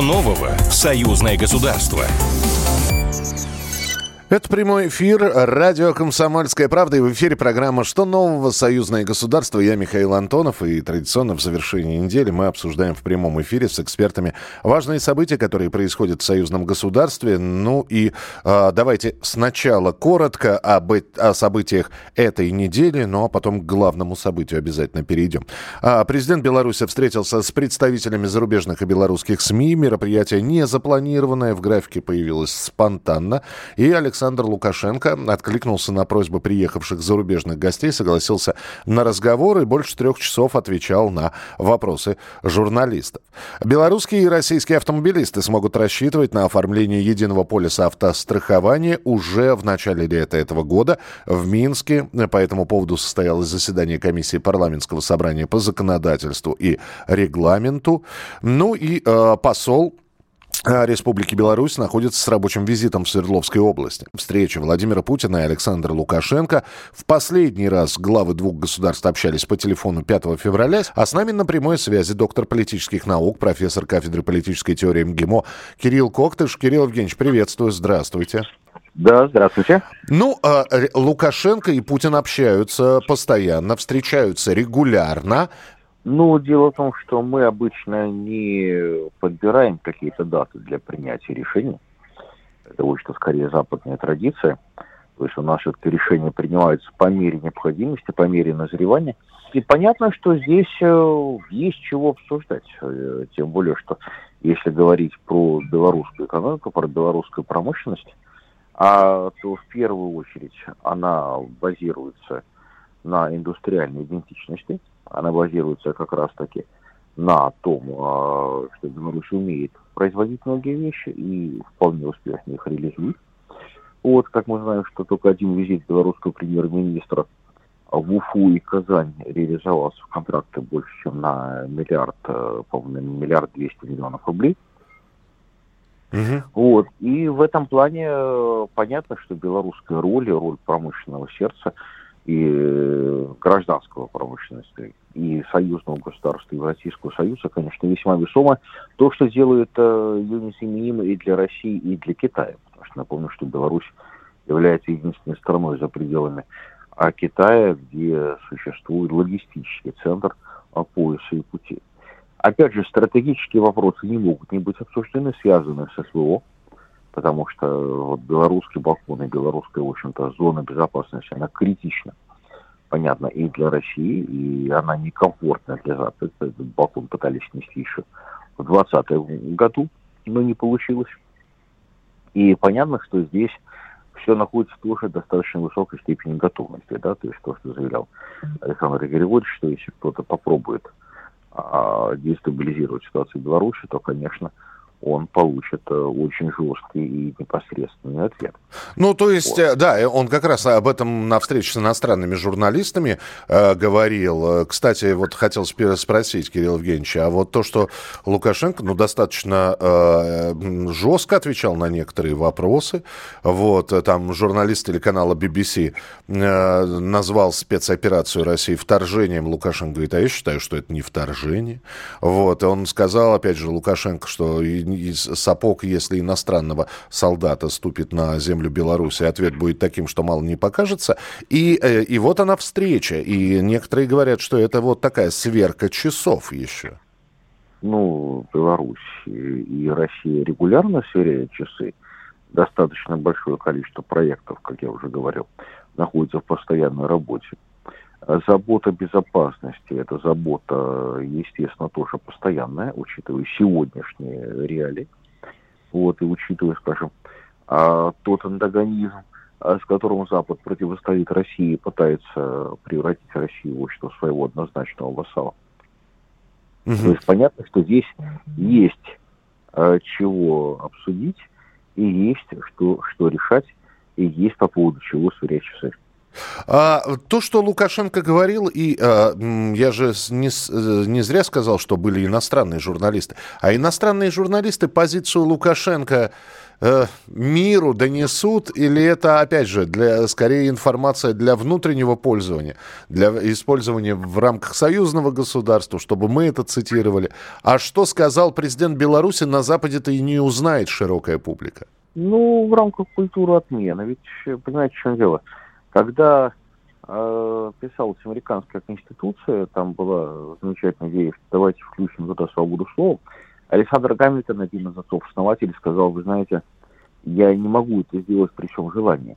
Нового в союзное государство? Это прямой эфир радио «Комсомольская правда» и в эфире программа «Что нового? Союзное государство». Я Михаил Антонов и традиционно в завершении недели мы обсуждаем в прямом эфире с экспертами важные события, которые происходят в союзном государстве. Ну и э, давайте сначала коротко об, о событиях этой недели, ну а потом к главному событию обязательно перейдем. А, президент Беларуси встретился с представителями зарубежных и белорусских СМИ. Мероприятие не запланированное, в графике появилось спонтанно. И Александр Александр Лукашенко откликнулся на просьбы приехавших зарубежных гостей, согласился на разговор и больше трех часов отвечал на вопросы журналистов. Белорусские и российские автомобилисты смогут рассчитывать на оформление единого полиса автострахования уже в начале лета этого года в Минске. По этому поводу состоялось заседание комиссии парламентского собрания по законодательству и регламенту. Ну и э, посол Республики Беларусь находится с рабочим визитом в Свердловской области. Встреча Владимира Путина и Александра Лукашенко. В последний раз главы двух государств общались по телефону 5 февраля, а с нами на прямой связи доктор политических наук, профессор кафедры политической теории МГИМО Кирилл Коктыш. Кирилл Евгеньевич, приветствую, здравствуйте. Да, здравствуйте. Ну, э, Лукашенко и Путин общаются постоянно, встречаются регулярно. Ну, дело в том, что мы обычно не подбираем какие-то даты для принятия решений. Это что скорее западная традиция. То есть у нас все-таки решения принимаются по мере необходимости, по мере назревания. И понятно, что здесь э, есть чего обсуждать. Э, тем более, что если говорить про белорусскую экономику, про белорусскую промышленность, а, то в первую очередь она базируется на индустриальной идентичности – она базируется как раз-таки на том, а, что Беларусь умеет производить многие вещи и вполне успешно их реализует. Вот, как мы знаем, что только один визит белорусского премьер-министра в Уфу и Казань реализовался в контракты больше, чем на миллиард, э, по-моему, миллиард двести миллионов рублей. Угу. Вот. И в этом плане э, понятно, что белорусская роль, роль промышленного сердца – и э, гражданского промышленности, и союзного государства, и Российского Союза, конечно, весьма весомо. То, что делает э, Юнис и для России, и для Китая. Потому что напомню, что Беларусь является единственной страной за пределами а Китая, где существует логистический центр пояса и пути. Опять же, стратегические вопросы не могут не быть обсуждены, связанные с СВО, потому что вот белорусский балкон и белорусская, в общем-то, зона безопасности, она критична, понятно, и для России, и она некомфортна для Запада. Этот балкон пытались снести еще в 2020 году, но не получилось. И понятно, что здесь все находится тоже в достаточно высокой степени готовности, да, то есть то, что заявлял Александр Григорьевич, что если кто-то попробует а, дестабилизировать ситуацию в Беларуси, то, конечно, он получит э, очень жесткий и непосредственный ответ. Ну, то есть, вот. Э, да, он как раз об этом на встрече с иностранными журналистами э, говорил. Кстати, вот хотел спросить, Кирилл Евгеньевич, а вот то, что Лукашенко, ну, достаточно э, жестко отвечал на некоторые вопросы, вот, там журналист телеканала BBC э, назвал спецоперацию России вторжением, Лукашенко говорит, а я считаю, что это не вторжение, вот, и он сказал, опять же, Лукашенко, что сапог, если иностранного солдата ступит на землю Беларуси, ответ будет таким, что мало не покажется. И, э, и вот она встреча. И некоторые говорят, что это вот такая сверка часов еще. Ну, Беларусь и Россия регулярно сверяют часы. Достаточно большое количество проектов, как я уже говорил, находится в постоянной работе. Забота безопасности – это забота, естественно, тоже постоянная, учитывая сегодняшние реалии. Вот, и учитывая, скажем, а, тот антагонизм, а, с которым Запад противостоит России, пытается превратить Россию в общество своего однозначного вассала. Угу. То есть понятно, что здесь есть а, чего обсудить, и есть что, что решать, и есть по поводу чего сверять часы. А, то, что Лукашенко говорил, и а, я же не, не зря сказал, что были иностранные журналисты, а иностранные журналисты позицию Лукашенко э, миру донесут, или это, опять же, для, скорее информация для внутреннего пользования, для использования в рамках союзного государства, чтобы мы это цитировали. А что сказал президент Беларуси, на Западе-то и не узнает широкая публика. Ну, в рамках культуры отмены. Ведь, понимаете, в чем дело? Когда э, писалась американская конституция, там была замечательная идея, что давайте включим туда свободу слова. Александр Гамильтон, один из отцов-основателей, сказал, вы знаете, я не могу это сделать при всем желании.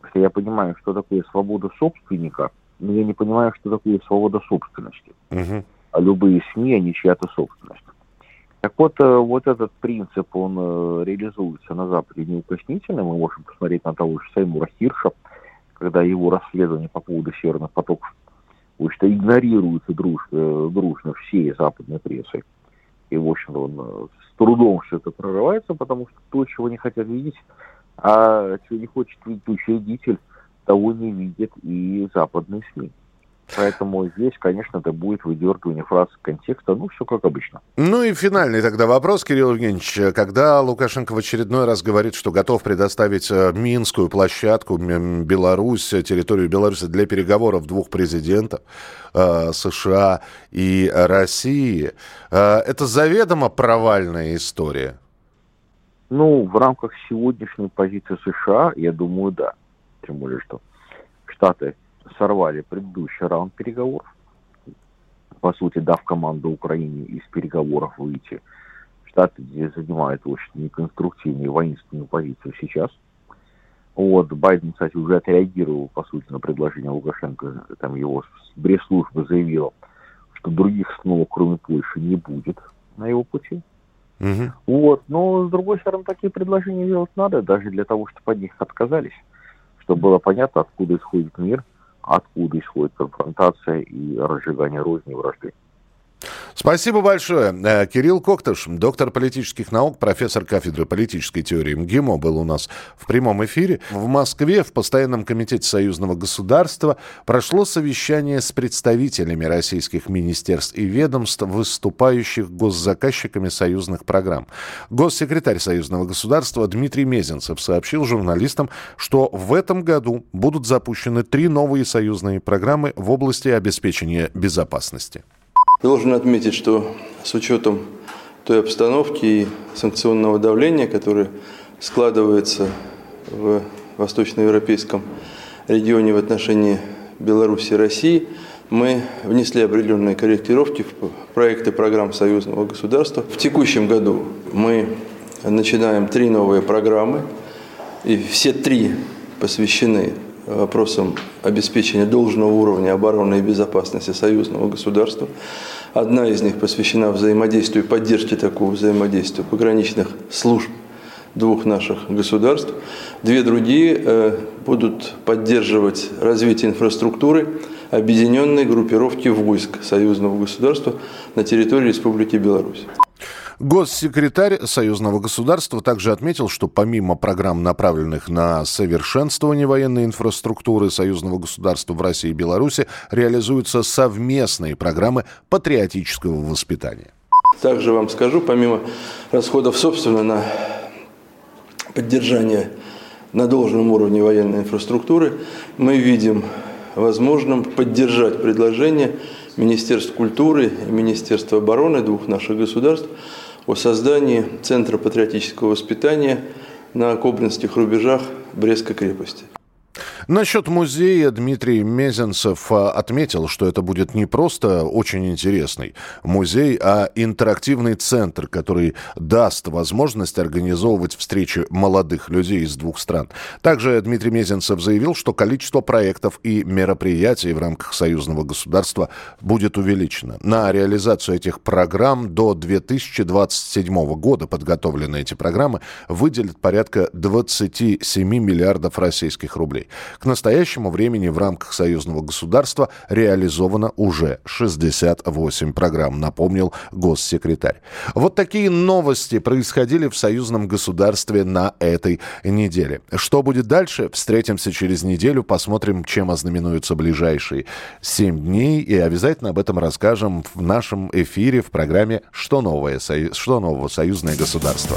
Потому что я понимаю, что такое свобода собственника, но я не понимаю, что такое свобода собственности. Uh-huh. А любые СМИ, они чья-то собственность. Так вот, э, вот этот принцип, он э, реализуется на Западе неукоснительно. Мы можем посмотреть на того же Саймура Хирша, когда его расследование по поводу северных потоков, потому что игнорируется друж, э, дружно всей западной прессой. И, в общем-то, он с трудом все это прорывается, потому что то, чего не хотят видеть, а чего не хочет видеть учредитель, того не видит и западные СМИ. Поэтому здесь, конечно, это будет выдергивание фраз контекста, ну, все как обычно. Ну и финальный тогда вопрос, Кирилл Евгеньевич. Когда Лукашенко в очередной раз говорит, что готов предоставить э, Минскую площадку, Беларусь, территорию Беларуси для переговоров двух президентов, э, США и России, э, это заведомо провальная история? Ну, в рамках сегодняшней позиции США, я думаю, да. Тем более, что Штаты сорвали предыдущий раунд переговоров, по сути, дав команду Украине из переговоров выйти. Штаты занимают очень неконструктивную воинственную позицию сейчас. Вот, Байден, кстати, уже отреагировал, по сути, на предложение Лукашенко. Там его пресс-служба заявила, что других снова, кроме Польши, не будет на его пути. Угу. Вот, но, с другой стороны, такие предложения делать надо, даже для того, чтобы от них отказались, чтобы было понятно, откуда исходит мир – откуда исходит конфронтация и разжигание розни и вражды. Спасибо большое. Э, Кирилл Коктыш, доктор политических наук, профессор кафедры политической теории МГИМО, был у нас в прямом эфире. В Москве в Постоянном комитете союзного государства прошло совещание с представителями российских министерств и ведомств, выступающих госзаказчиками союзных программ. Госсекретарь союзного государства Дмитрий Мезенцев сообщил журналистам, что в этом году будут запущены три новые союзные программы в области обеспечения безопасности. Должен отметить, что с учетом той обстановки и санкционного давления, которое складывается в восточноевропейском регионе в отношении Беларуси и России, мы внесли определенные корректировки в проекты программ союзного государства. В текущем году мы начинаем три новые программы, и все три посвящены вопросам обеспечения должного уровня обороны и безопасности союзного государства. Одна из них посвящена взаимодействию и поддержке такого взаимодействия пограничных служб двух наших государств. Две другие э, будут поддерживать развитие инфраструктуры объединенной группировки войск союзного государства на территории Республики Беларусь. Госсекретарь союзного государства также отметил, что помимо программ, направленных на совершенствование военной инфраструктуры союзного государства в России и Беларуси, реализуются совместные программы патриотического воспитания. Также вам скажу, помимо расходов, собственно, на поддержание на должном уровне военной инфраструктуры, мы видим возможным поддержать предложение Министерства культуры и Министерства обороны двух наших государств о создании Центра патриотического воспитания на Кобринских рубежах Брестской крепости. Насчет музея Дмитрий Мезенцев а, отметил, что это будет не просто очень интересный музей, а интерактивный центр, который даст возможность организовывать встречи молодых людей из двух стран. Также Дмитрий Мезенцев заявил, что количество проектов и мероприятий в рамках союзного государства будет увеличено. На реализацию этих программ до 2027 года подготовлены эти программы выделят порядка 27 миллиардов российских рублей. К настоящему времени в рамках союзного государства реализовано уже 68 программ, напомнил госсекретарь. Вот такие новости происходили в союзном государстве на этой неделе. Что будет дальше? Встретимся через неделю, посмотрим, чем ознаменуются ближайшие 7 дней и обязательно об этом расскажем в нашем эфире в программе «Что новое? Что нового? Союзное государство».